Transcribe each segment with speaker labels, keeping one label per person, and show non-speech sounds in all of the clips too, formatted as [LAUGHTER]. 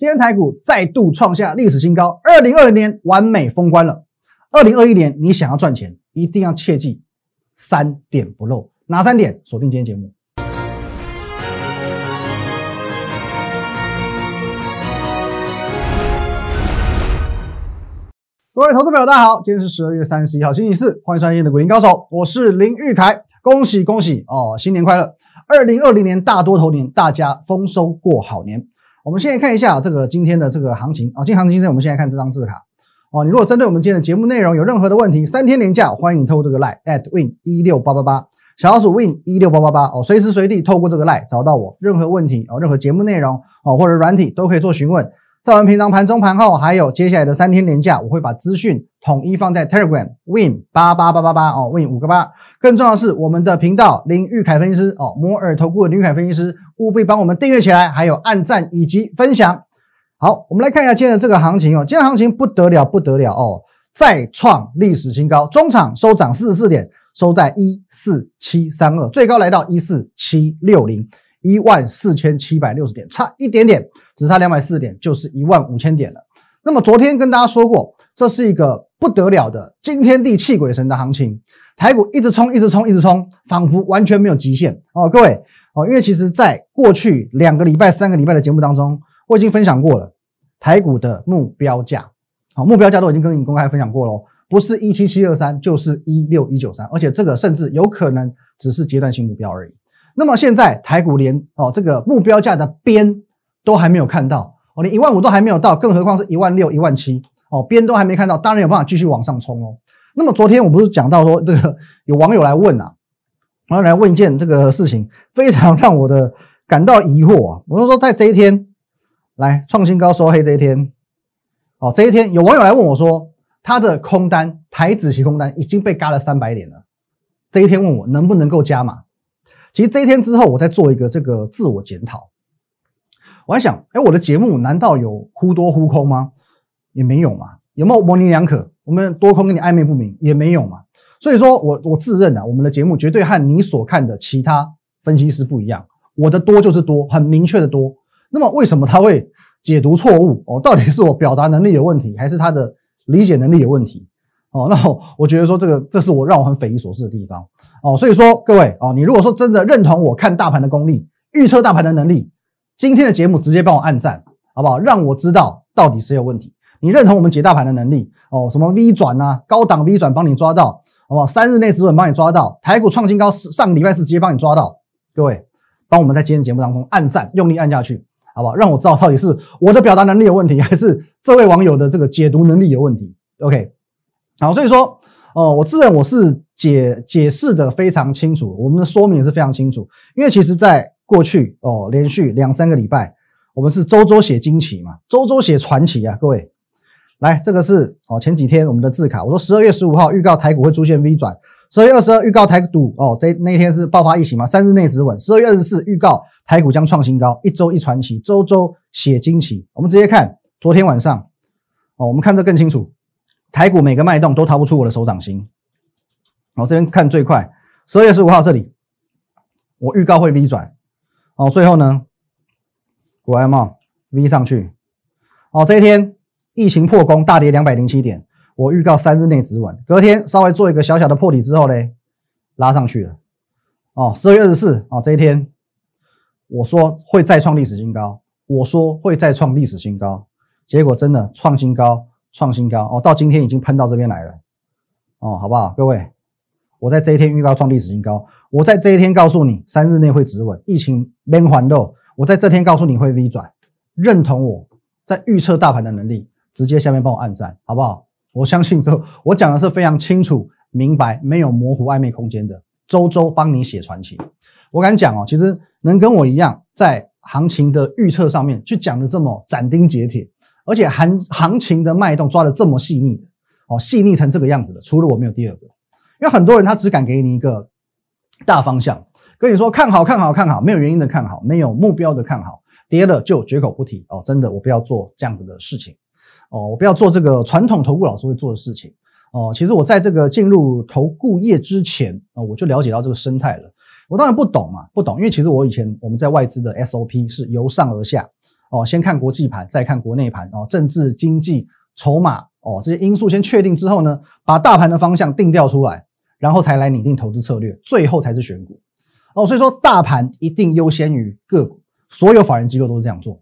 Speaker 1: 今天台股再度创下历史新高，二零二零年完美封关了。二零二一年你想要赚钱，一定要切记三点不漏，哪三点？锁定今天节目。各位投资朋友，大家好，今天是十二月三十一号，星期四，欢迎收看的股林高手，我是林玉凯，恭喜恭喜哦，新年快乐！二零二零年大多头年，大家丰收过好年。我们现在看一下这个今天的这个行情啊，今天行情现在我们现在看这张字卡哦。你如果针对我们今天的节目内容有任何的问题，三天连假欢迎透过这个 line at win 一六八八八小老鼠 win 一六八八八哦，随时随地透过这个 line 找到我，任何问题哦，任何节目内容哦或者软体都可以做询问。在我们平常盘中盘后，还有接下来的三天连假，我会把资讯统一放在 Telegram Win 八八八八八哦，Win 五个八。更重要的是，我们的频道林玉凯分析师哦，摩尔投顾的林玉凯分析师，务必帮我们订阅起来，还有按赞以及分享。好，我们来看一下今天的这个行情哦，今天行情不得了不得了哦，再创历史新高，中场收涨四十四点，收在一四七三二，最高来到一四七六零。一万四千七百六十点，差一点点，只差两百四十点，就是一万五千点了。那么昨天跟大家说过，这是一个不得了的惊天地泣鬼神的行情，台股一直冲，一直冲，一直冲，仿佛完全没有极限哦。各位哦，因为其实在过去两个礼拜、三个礼拜的节目当中，我已经分享过了台股的目标价，好，目标价都已经跟你公开分享过喽，不是一七七二三，就是一六一九三，而且这个甚至有可能只是阶段性目标而已。那么现在台股连哦这个目标价的边都还没有看到哦，连一万五都还没有到，更何况是一万六、一万七哦，边都还没看到，当然有办法继续往上冲哦。那么昨天我不是讲到说这个 [LAUGHS] 有网友来问啊，然后来问一件这个事情，非常让我的感到疑惑啊。我就说在这一天来创新高收黑这一天，哦这一天有网友来问我说，他的空单台子期空单已经被嘎了三百点了，这一天问我能不能够加码。其实这一天之后，我在做一个这个自我检讨，我在想，哎，我的节目难道有忽多忽空吗？也没有嘛，有没有模棱两可？我们多空跟你暧昧不明，也没有嘛。所以说我我自认啊，我们的节目绝对和你所看的其他分析师不一样。我的多就是多，很明确的多。那么为什么他会解读错误？哦，到底是我表达能力有问题，还是他的理解能力有问题？哦，那我觉得说这个，这是我让我很匪夷所思的地方。哦，所以说各位哦，你如果说真的认同我看大盘的功力、预测大盘的能力，今天的节目直接帮我按赞，好不好？让我知道到底谁有问题。你认同我们解大盘的能力哦？什么 V 转啊，高档 V 转帮你抓到，好不好？三日内止稳帮你抓到，台股创新高上个礼拜四直接帮你抓到。各位，帮我们在今天节目当中按赞，用力按下去，好不好？让我知道到底是我的表达能力有问题，还是这位网友的这个解读能力有问题？OK，好，所以说。哦，我自认我是解解释的非常清楚，我们的说明也是非常清楚。因为其实，在过去哦，连续两三个礼拜，我们是周周写惊奇嘛，周周写传奇啊。各位，来，这个是哦，前几天我们的字卡，我说十二月十五号预告台股会出现 V 转，十二月二十二预告台股哦，这那天是爆发疫情嘛，三日内止稳。十二月二十四预告台股将创新高，一周一传奇，周周写惊奇。我们直接看昨天晚上哦，我们看这更清楚。台股每个脉动都逃不出我的手掌心。我这边看最快，十二月十五号这里，我预告会 V 转，哦，最后呢，果然嘛，V 上去，哦，这一天疫情破功，大跌两百零七点，我预告三日内止稳，隔天稍微做一个小小的破底之后嘞，拉上去了，哦，十二月二十四，哦，这一天我说会再创历史新高，我说会再创历史新高，结果真的创新高。创新高哦，到今天已经喷到这边来了哦，好不好？各位，我在这一天预告创历史新高，我在这一天告诉你三日内会止稳，疫情连环漏，我在这天告诉你会 V 转，认同我在预测大盘的能力，直接下面帮我按赞，好不好？我相信这我讲的是非常清楚明白，没有模糊暧昧空间的，周周帮你写传奇。我敢讲哦，其实能跟我一样在行情的预测上面去讲的这么斩钉截铁。而且行行情的脉动抓的这么细腻的哦，细腻成这个样子的，除了我没有第二个。因为很多人他只敢给你一个大方向，跟你说看好看好看好，没有原因的看好，没有目标的看好，跌了就绝口不提哦。真的，我不要做这样子的事情哦，我不要做这个传统投顾老师会做的事情哦。其实我在这个进入投顾业之前啊，我就了解到这个生态了。我当然不懂嘛，不懂，因为其实我以前我们在外资的 SOP 是由上而下。哦，先看国际盘，再看国内盘哦，政治、经济、筹码哦这些因素先确定之后呢，把大盘的方向定调出来，然后才来拟定投资策略，最后才是选股哦。所以说，大盘一定优先于个股，所有法人机构都是这样做，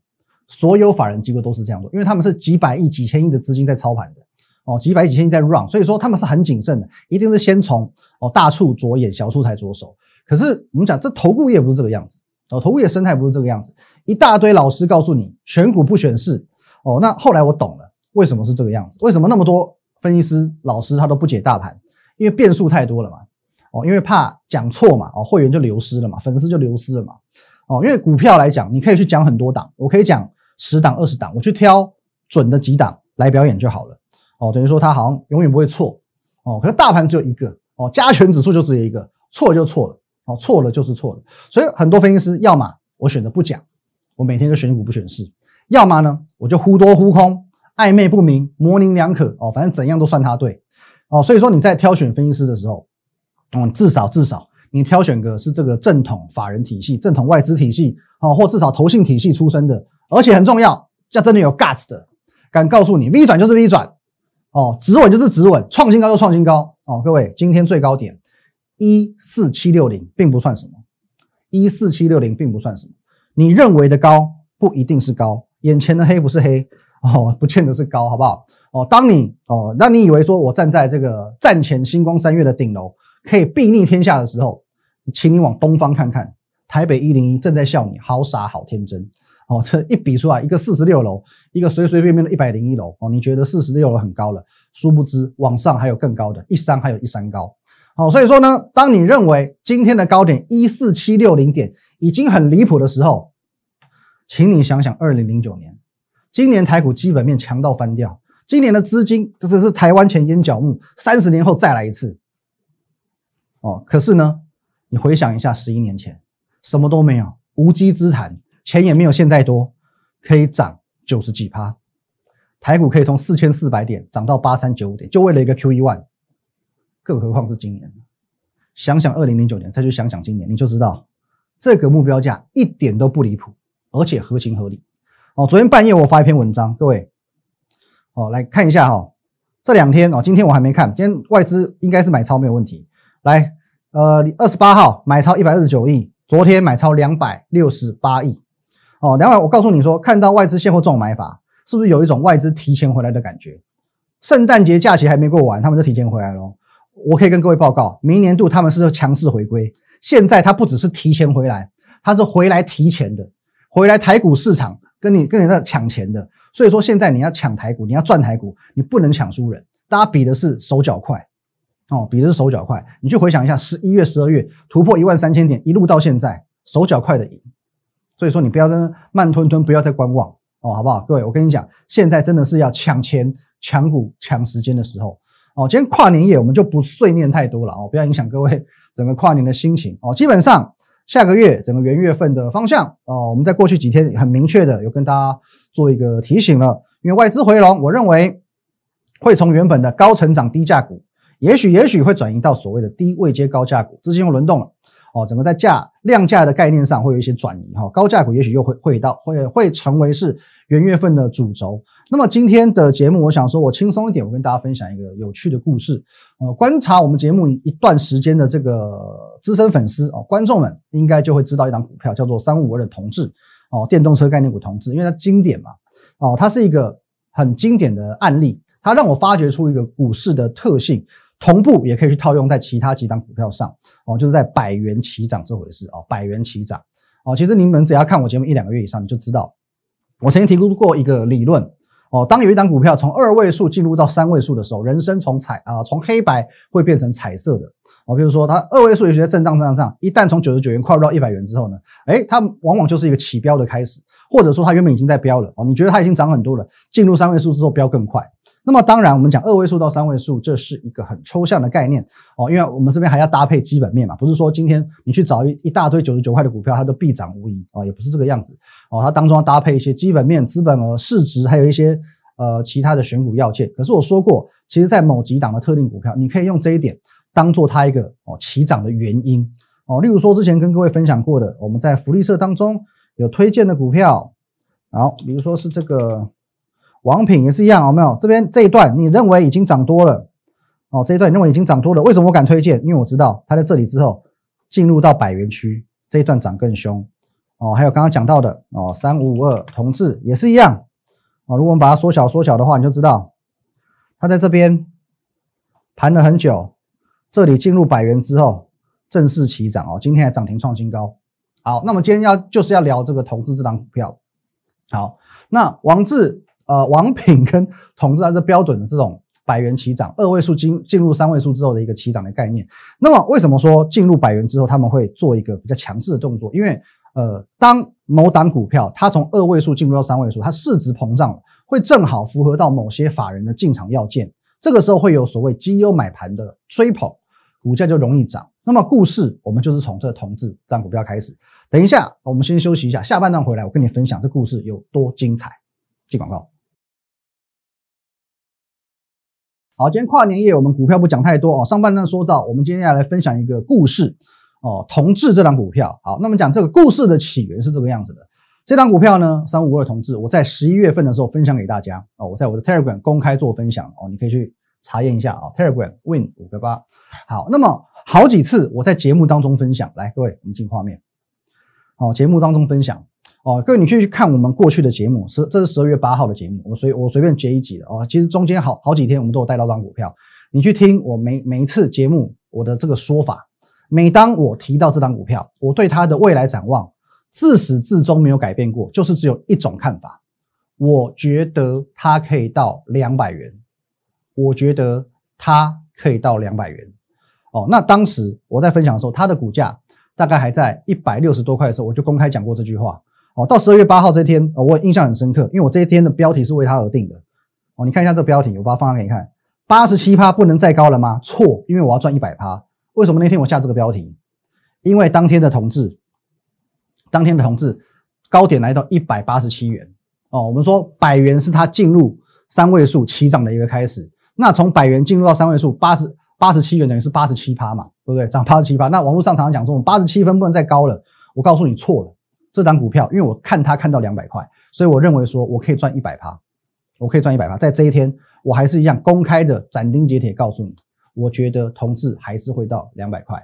Speaker 1: 所有法人机构都是这样做，因为他们是几百亿、几千亿的资金在操盘的哦，几百亿、几千亿在 run，所以说他们是很谨慎的，一定是先从哦大处着眼，小处才着手。可是我们讲这投顾业不是这个样子哦，投顾业生态不是这个样子。一大堆老师告诉你选股不选市哦，那后来我懂了，为什么是这个样子？为什么那么多分析师老师他都不解大盘？因为变数太多了嘛，哦，因为怕讲错嘛，哦，会员就流失了嘛，粉丝就流失了嘛，哦，因为股票来讲，你可以去讲很多档，我可以讲十档、二十档，我去挑准的几档来表演就好了，哦，等于说它好像永远不会错，哦，可是大盘只有一个，哦，加权指数就只有一个，错就错了，哦，错了就是错了，所以很多分析师要么我选择不讲。我每天就选股不选市，要么呢我就忽多忽空，暧昧不明，模棱两可哦，反正怎样都算他对哦。所以说你在挑选分析师的时候，嗯，至少至少你挑选个是这个正统法人体系、正统外资体系哦，或至少投信体系出身的，而且很重要，要真的有 guts 的，敢告诉你 V 转就是 V 转哦，止稳就是止稳，创新高就创新高哦。各位，今天最高点一四七六零并不算什么，一四七六零并不算什么。你认为的高不一定是高，眼前的黑不是黑哦，不见得是高，好不好？哦，当你哦，当你以为说我站在这个战前星光三月的顶楼可以睥睨天下的时候，请你往东方看看，台北一零一正在笑你，好傻好天真哦。这一比出来，一个四十六楼，一个随随便便的一百零一楼哦，你觉得四十六楼很高了，殊不知往上还有更高的，一山还有一山高哦。所以说呢，当你认为今天的高点一四七六零点。已经很离谱的时候，请你想想，二零零九年，今年台股基本面强到翻掉，今年的资金这只是台湾前烟角木，三十年后再来一次。哦，可是呢，你回想一下，十一年前什么都没有，无稽之谈，钱也没有现在多，可以涨九十几趴，台股可以从四千四百点涨到八三九五点，就为了一个 Q E one，更何况是今年。想想二零零九年，再去想想今年，你就知道。这个目标价一点都不离谱，而且合情合理。哦，昨天半夜我发一篇文章，各位，哦，来看一下哈。这两天哦，今天我还没看，今天外资应该是买超没有问题。来，呃，二十八号买超一百二十九亿，昨天买超两百六十八亿。哦，两百，我告诉你说，看到外资现货这种买法，是不是有一种外资提前回来的感觉？圣诞节假期还没过完，他们就提前回来了。我可以跟各位报告，明年度他们是强势回归。现在它不只是提前回来，它是回来提前的，回来台股市场跟你跟你在抢钱的。所以说现在你要抢台股，你要赚台股，你不能抢输人。大家比的是手脚快哦，比的是手脚快。你去回想一下，十一月、十二月突破一万三千点，一路到现在，手脚快的赢。所以说你不要在慢吞吞，不要再观望哦，好不好？各位，我跟你讲，现在真的是要抢钱、抢股、抢时间的时候哦。今天跨年夜，我们就不碎念太多了哦，不要影响各位。[LAUGHS] 整个跨年的心情哦，基本上下个月整个元月份的方向哦，我们在过去几天很明确的有跟大家做一个提醒了，因为外资回笼，我认为会从原本的高成长低价股，也许也许会转移到所谓的低位接高价股，资金又轮动了哦，整个在价量价的概念上会有一些转移哈，高价股也许又会会到会会成为是元月份的主轴。那么今天的节目，我想说，我轻松一点，我跟大家分享一个有趣的故事。呃，观察我们节目一段时间的这个资深粉丝哦，观众们应该就会知道一档股票叫做三五二的同志哦，电动车概念股同志，因为它经典嘛哦，它是一个很经典的案例，它让我发掘出一个股市的特性，同步也可以去套用在其他几档股票上哦，就是在百元齐涨这回事哦，百元齐涨哦，其实你们只要看我节目一两个月以上，你就知道，我曾经提出过一个理论。哦，当有一档股票从二位数进入到三位数的时候，人生从彩啊从黑白会变成彩色的。哦，比如说它二位数有些震荡震荡震荡，一旦从九十九元跨入到一百元之后呢，哎，它往往就是一个起标的开始，或者说它原本已经在标了。哦，你觉得它已经涨很多了，进入三位数之后标更快。那么当然，我们讲二位数到三位数，这是一个很抽象的概念。哦，因为我们这边还要搭配基本面嘛，不是说今天你去找一一大堆九十九块的股票，它都必涨无疑啊，也不是这个样子。哦，它当中要搭配一些基本面、资本额、市值，还有一些呃其他的选股要件。可是我说过，其实，在某几档的特定股票，你可以用这一点当做它一个哦起涨的原因哦。例如说，之前跟各位分享过的，我们在福利社当中有推荐的股票，好，比如说是这个王品也是一样，有没有？这边这一段你认为已经涨多了哦，这一段你认为已经涨多了，为什么我敢推荐？因为我知道它在这里之后进入到百元区，这一段涨更凶哦。还有刚刚讲到的哦，三五五二同志也是一样哦。如果我们把它缩小缩小的话，你就知道它在这边盘了很久，这里进入百元之后正式起涨哦，今天还涨停创新高。好，那么今天要就是要聊这个投资这档股票。好，那王志呃王品跟统治它是标准的这种百元起涨，二位数进进入三位数之后的一个起涨的概念。那么为什么说进入百元之后他们会做一个比较强势的动作？因为呃当某档股票它从二位数进入到三位数，它市值膨胀了，会正好符合到某些法人的进场要件，这个时候会有所谓绩优买盘的追捧，股价就容易涨。那么故事我们就是从这同志这张股票开始。等一下，我们先休息一下，下半段回来我跟你分享这故事有多精彩。进广告。好，今天跨年夜我们股票不讲太多哦。上半段说到，我们今天要来分享一个故事哦。同志这张股票，好，那么讲这个故事的起源是这个样子的。这张股票呢，三五二同志，我在十一月份的时候分享给大家哦。我在我的 Telegram 公开做分享哦，你可以去查验一下啊。Telegram Win 五个八。好，那么好几次我在节目当中分享，来各位，我们进画面。哦，节目当中分享哦，各位你去看我们过去的节目，是这是十二月八号的节目，我随我随便截一集的哦。其实中间好好几天我们都有带到张股票，你去听我每每一次节目我的这个说法，每当我提到这张股票，我对它的未来展望自始至终没有改变过，就是只有一种看法，我觉得它可以到两百元，我觉得它可以到两百元。哦，那当时我在分享的时候，它的股价。大概还在一百六十多块的时候，我就公开讲过这句话。哦，到十二月八号这天，我印象很深刻，因为我这一天的标题是为它而定的。哦，你看一下这标题，我把它放大给你看。八十七趴不能再高了吗？错，因为我要赚一百趴。为什么那天我下这个标题？因为当天的同志，当天的同志高点来到一百八十七元。哦，我们说百元是它进入三位数起涨的一个开始。那从百元进入到三位数，八十。八十七元等于是八十七趴嘛，对不对？涨八十七趴。那网络上常常讲说，我们八十七分不能再高了。我告诉你错了，这档股票，因为我看它看到两百块，所以我认为说我可以赚一百趴，我可以赚一百趴。在这一天，我还是一样公开的斩钉截铁告诉你，我觉得同志还是会到两百块。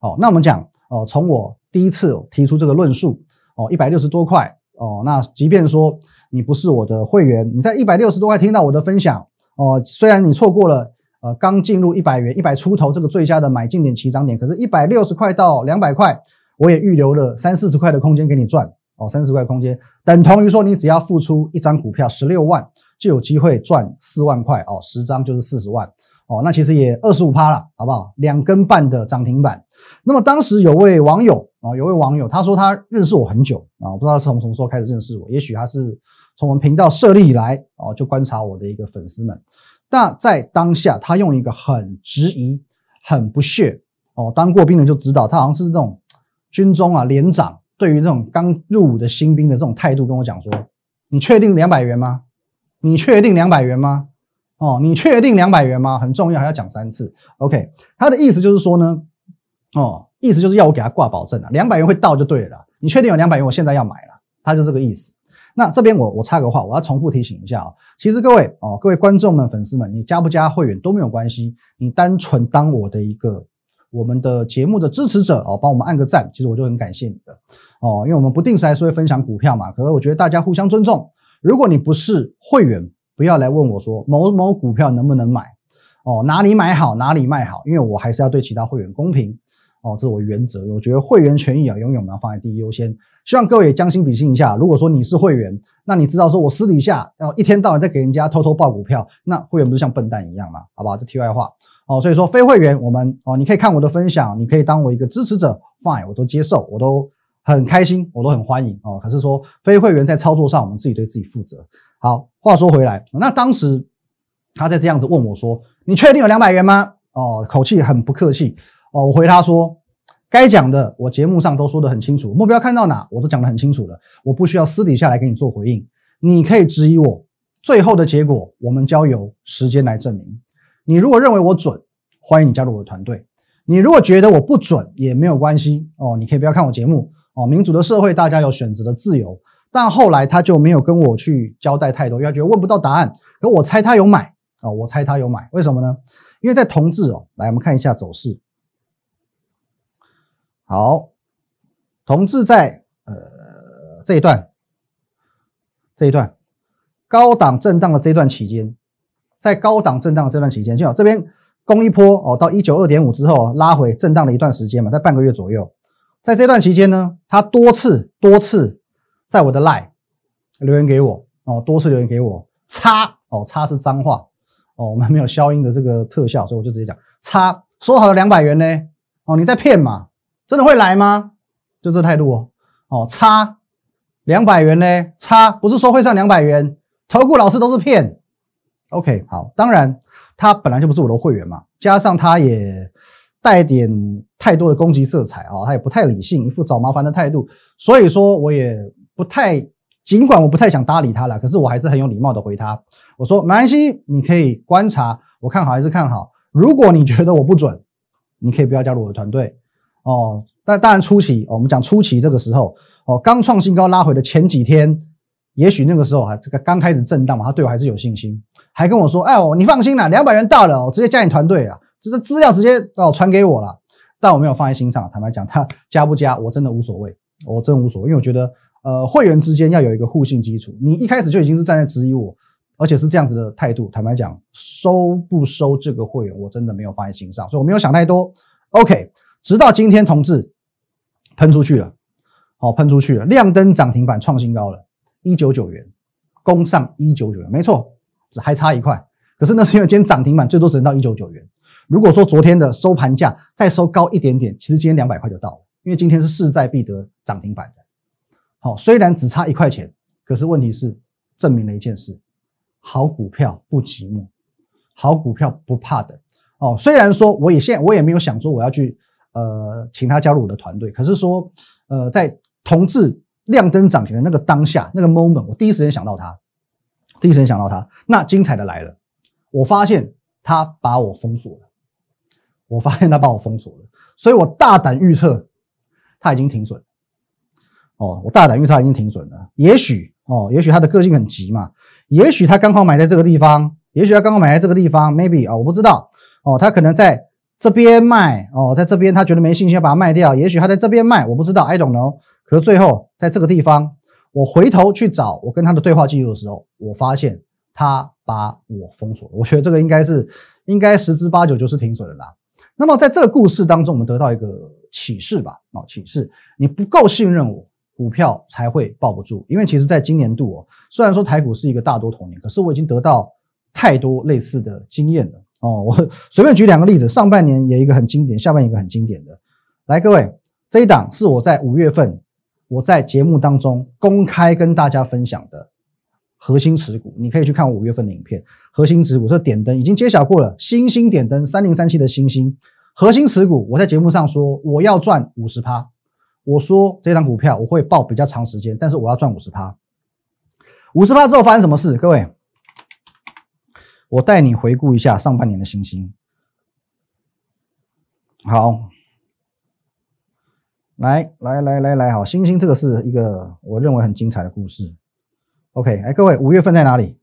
Speaker 1: 哦，那我们讲哦，从我第一次提出这个论述哦，一百六十多块哦，那即便说你不是我的会员，你在一百六十多块听到我的分享哦，虽然你错过了。呃，刚进入一百元，一百出头这个最佳的买进点、起涨点，可是，一百六十块到两百块，我也预留了三四十块的空间给你赚哦，三十块空间等同于说，你只要付出一张股票十六万，就有机会赚四万块哦，十张就是四十万哦，那其实也二十五趴了，好不好？两根半的涨停板。那么当时有位网友啊，有位网友他说他认识我很久啊，我不知道从什么时候开始认识我，也许他是从我们频道设立以来哦，就观察我的一个粉丝们。那在当下，他用一个很质疑、很不屑哦，当过兵的就知道，他好像是这种军中啊连长，对于这种刚入伍的新兵的这种态度，跟我讲说：“你确定两百元吗？你确定两百元吗？哦，你确定两百元吗？很重要，还要讲三次。”OK，他的意思就是说呢，哦，意思就是要我给他挂保证啊，两百元会到就对了。你确定有两百元？我现在要买了，他就这个意思。那这边我我插个话，我要重复提醒一下啊，其实各位哦，各位观众们、粉丝们，你加不加会员都没有关系，你单纯当我的一个我们的节目的支持者哦，帮我们按个赞，其实我就很感谢你的。哦，因为我们不定时还是会分享股票嘛，可是我觉得大家互相尊重，如果你不是会员，不要来问我说某某股票能不能买。哦，哪里买好哪里卖好，因为我还是要对其他会员公平。哦，这是我原则，我觉得会员权益啊，永远要放在第一优先。希望各位也将心比心一下，如果说你是会员，那你知道说我私底下要一天到晚在给人家偷偷报股票，那会员不是像笨蛋一样吗？好不好？这题外话哦。所以说非会员，我们哦，你可以看我的分享，你可以当我一个支持者，fine，我都接受，我都很开心，我都很欢迎哦。可是说非会员在操作上，我们自己对自己负责。好，话说回来，那当时他在这样子问我说：“你确定有两百元吗？”哦，口气很不客气哦。我回他说。该讲的，我节目上都说得很清楚，目标看到哪，我都讲得很清楚了，我不需要私底下来给你做回应。你可以质疑我，最后的结果我们交由时间来证明。你如果认为我准，欢迎你加入我的团队；你如果觉得我不准，也没有关系哦，你可以不要看我节目哦。民主的社会，大家有选择的自由，但后来他就没有跟我去交代太多，因为他觉得问不到答案。可我猜他有买哦，我猜他有买，为什么呢？因为在同志哦，来我们看一下走势。好，同志在呃这一段这一段高档震荡的这段期间，在高档震荡的这段期间，就好这边攻一波哦，到一九二点五之后拉回震荡了一段时间嘛，在半个月左右，在这段期间呢，他多次多次在我的 lie 留言给我哦，多次留言给我，叉哦叉是脏话哦，我们没有消音的这个特效，所以我就直接讲叉，说好了两百元呢哦，你在骗嘛？真的会来吗？就这态度哦哦，差两百元呢？差不是说会上两百元？投顾老师都是骗。OK，好，当然他本来就不是我的会员嘛，加上他也带点太多的攻击色彩啊，他也不太理性，一副找麻烦的态度，所以说我也不太，尽管我不太想搭理他了，可是我还是很有礼貌的回他，我说没关系，你可以观察，我看好还是看好。如果你觉得我不准，你可以不要加入我的团队。哦，但当然初期，我们讲初期这个时候，哦，刚创新高拉回的前几天，也许那个时候啊，这个刚开始震荡嘛，他对我还是有信心，还跟我说，哎，你放心啦，两百元到了，我直接加你团队了，这是资料直接哦传给我了，但我没有放在心上，坦白讲，他加不加，我真的无所谓，我真无所谓，因为我觉得，呃，会员之间要有一个互信基础，你一开始就已经是站在质疑我，而且是这样子的态度，坦白讲，收不收这个会员，我真的没有放在心上，所以我没有想太多，OK。直到今天，同志喷出去了，好，喷出去了，亮灯涨停板创新高了，一九九元，攻上一九九元，没错，只还差一块，可是那是因为今天涨停板最多只能到一九九元。如果说昨天的收盘价再收高一点点，其实今天两百块就到了，因为今天是势在必得涨停板的。好，虽然只差一块钱，可是问题是证明了一件事：好股票不寂寞，好股票不怕等。哦，虽然说我也现在我也没有想说我要去。呃，请他加入我的团队。可是说，呃，在同志亮灯涨停的那个当下，那个 moment，我第一时间想到他，第一时间想到他。那精彩的来了，我发现他把我封锁了，我发现他把我封锁了，所以我大胆预测他已经停损。哦，我大胆预测他已经停损了。也许哦，也许他的个性很急嘛，也许他刚好买在这个地方，也许他刚好买在这个地方，maybe 啊，我不知道。哦，他可能在。这边卖哦，在这边他觉得没信心，要把它卖掉。也许他在这边卖，我不知道，I don't know。可是最后在这个地方，我回头去找我跟他的对话记录的时候，我发现他把我封锁了。我觉得这个应该是，应该十之八九就是停损的啦。那么在这个故事当中，我们得到一个启示吧，哦，启示，你不够信任我，股票才会抱不住。因为其实在今年度哦，虽然说台股是一个大多头年，可是我已经得到太多类似的经验了。哦，我 [LAUGHS] 随便举两个例子，上半年有一个很经典，下半年一个很经典的。来，各位，这一档是我在五月份我在节目当中公开跟大家分享的核心持股，你可以去看我五月份的影片。核心持股这点灯已经揭晓过了，星星点灯三零三七的星星核心持股，我在节目上说我要赚五十趴，我说这张股票我会报比较长时间，但是我要赚五十趴。五十趴之后发生什么事？各位？我带你回顾一下上半年的星星。好，来来来来来，好，星星这个是一个我认为很精彩的故事。OK，哎，各位，五月份在哪里？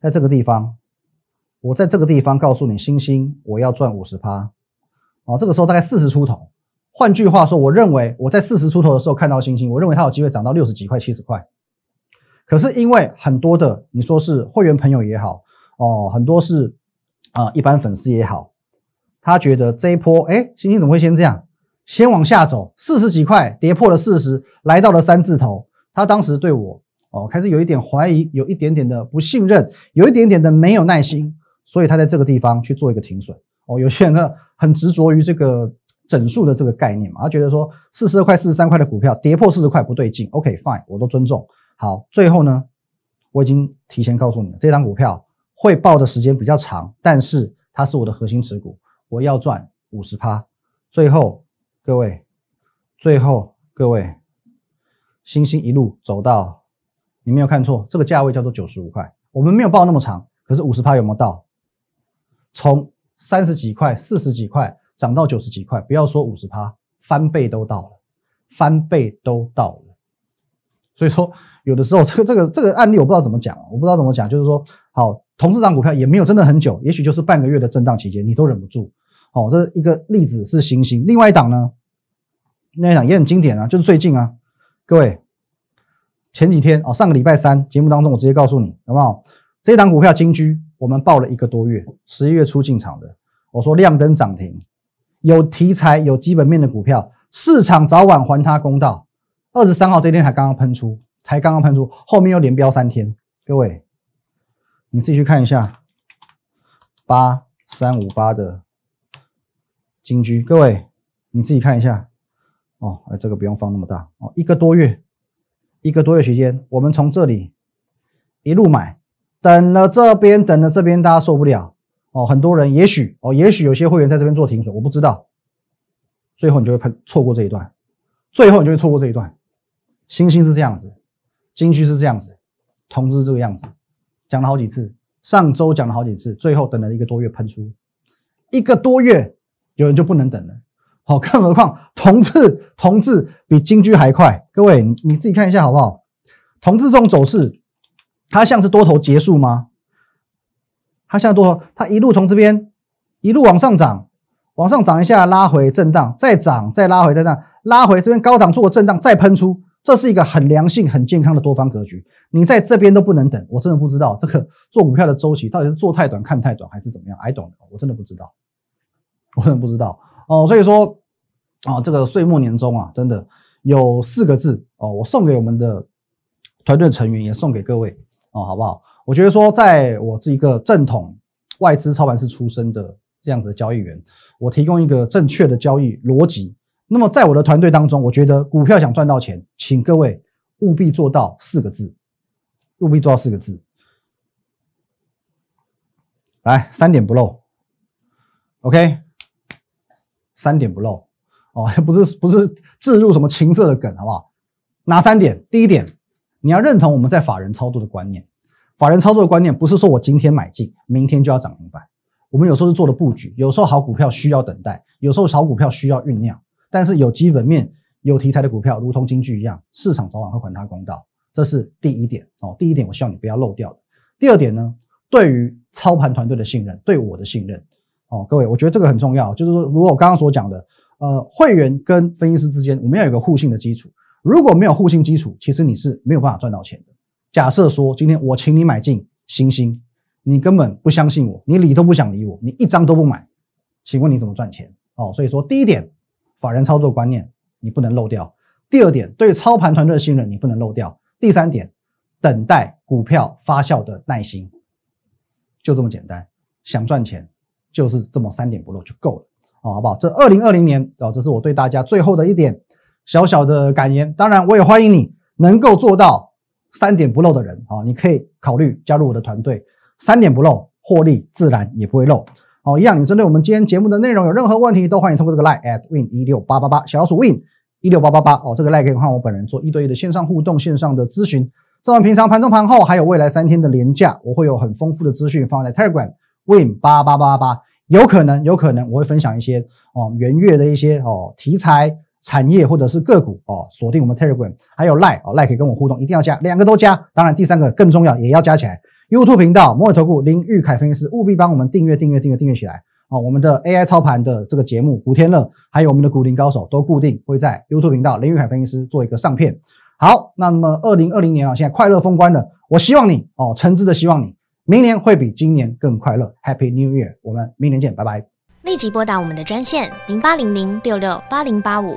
Speaker 1: 在这个地方。我在这个地方告诉你，星星我要赚五十趴。哦，这个时候大概四十出头。换句话说，我认为我在四十出头的时候看到星星，我认为它有机会涨到六十几块、七十块。可是因为很多的你说是会员朋友也好。哦，很多是啊，一般粉丝也好，他觉得这一波，哎，星星怎么会先这样，先往下走，四十几块跌破了四十，来到了三字头，他当时对我哦开始有一点怀疑，有一点点的不信任，有一点点的没有耐心，所以他在这个地方去做一个停损。哦，有些人呢很执着于这个整数的这个概念嘛，他觉得说四十二块、四十三块的股票跌破四十块不对劲，OK fine，我都尊重。好，最后呢，我已经提前告诉你了，这张股票。会报的时间比较长，但是它是我的核心持股，我要赚五十趴。最后各位，最后各位，星星一路走到，你没有看错，这个价位叫做九十五块。我们没有报那么长，可是五十趴有没有到？从三十几块、四十几块涨到九十几块，不要说五十趴，翻倍都到了，翻倍都到了。所以说，有的时候这个这个这个案例我不知道怎么讲，我不知道怎么讲，就是说，好，同这档股票也没有真的很久，也许就是半个月的震荡期间，你都忍不住。好，这一个例子是星星，另外一档呢，那一档也很经典啊，就是最近啊，各位前几天哦，上个礼拜三节目当中，我直接告诉你，好不好？这一档股票金居，我们报了一个多月，十一月初进场的，我说亮灯涨停，有题材、有基本面的股票，市场早晚还它公道。二十三号这天才刚刚喷出，才刚刚喷出，后面又连飙三天，各位，你自己去看一下，八三五八的。金居，各位你自己看一下哦，哎，这个不用放那么大哦。一个多月，一个多月时间，我们从这里一路买，等了这边，等了这边，大家受不了哦。很多人也许哦，也许有些会员在这边做停损，我不知道。最后你就会碰错过这一段，最后你就会错过这一段。星星是这样子，金居是这样子，通知这个样子，讲了好几次，上周讲了好几次，最后等了一个多月喷出，一个多月。有人就不能等了，好，更何况同志同志比金居还快，各位你自己看一下好不好？同志这种走势，它像是多头结束吗？它像多头，它一路从这边一路往上涨，往上涨一下拉回震荡，再涨再拉回震荡，拉回这边高档做个震荡再喷出，这是一个很良性很健康的多方格局。你在这边都不能等，我真的不知道这个做股票的周期到底是做太短看太短还是怎么样？I don't，我真的不知道。我真的不知道哦，所以说啊，这个岁末年终啊，真的有四个字哦，我送给我们的团队成员，也送给各位哦，好不好？我觉得说，在我是一个正统外资操盘师出身的这样子的交易员，我提供一个正确的交易逻辑。那么在我的团队当中，我觉得股票想赚到钱，请各位务必做到四个字，务必做到四个字，来三点不漏，OK。三点不漏哦，不是不是置入什么情色的梗，好不好？哪三点？第一点，你要认同我们在法人操作的观念。法人操作的观念不是说我今天买进，明天就要涨停板。我们有时候是做的布局，有时候好股票需要等待，有时候好股票需要酝酿。但是有基本面、有题材的股票，如同金句一样，市场早晚会还它公道。这是第一点哦。第一点，我希望你不要漏掉。第二点呢，对于操盘团队的信任，对我的信任。哦，各位，我觉得这个很重要，就是说，如果我刚刚所讲的，呃，会员跟分析师之间，我们要有个互信的基础。如果没有互信基础，其实你是没有办法赚到钱的。假设说今天我请你买进星星，你根本不相信我，你理都不想理我，你一张都不买，请问你怎么赚钱？哦，所以说第一点，法人操作观念你不能漏掉；第二点，对操盘团队的信任你不能漏掉；第三点，等待股票发酵的耐心，就这么简单。想赚钱。就是这么三点不漏就够了哦，好不好？这二零二零年哦，这是我对大家最后的一点小小的感言。当然，我也欢迎你能够做到三点不漏的人啊，你可以考虑加入我的团队，三点不漏，获利自然也不会漏。好，一样，你针对我们今天节目的内容有任何问题，都欢迎通过这个 line at win 一六八八八小老鼠 win 一六八八八哦，这个 line 可以看我本人做一对一的线上互动、线上的咨询。这完平常盘中盘后，还有未来三天的连假，我会有很丰富的资讯放在 Telegram。Win 八八八八，有可能，有可能我会分享一些哦，元月的一些哦题材、产业或者是个股哦，锁定我们 Telegram，还有 Line 哦，Line 可以跟我互动，一定要加，两个都加。当然，第三个更重要，也要加起来。YouTube 频道摩尔投顾林玉凯分析师，务必帮我们订阅、订阅、订阅、订阅起来哦。我们的 AI 操盘的这个节目，古天乐，还有我们的股林高手，都固定会在 YouTube 频道林玉凯分析师做一个上片。好，那么二零二零年啊，现在快乐封关了，我希望你哦，诚挚的希望你。明年会比今年更快乐，Happy New Year！我们明年见，拜拜。
Speaker 2: 立即拨打我们的专线零八零零六六八零八五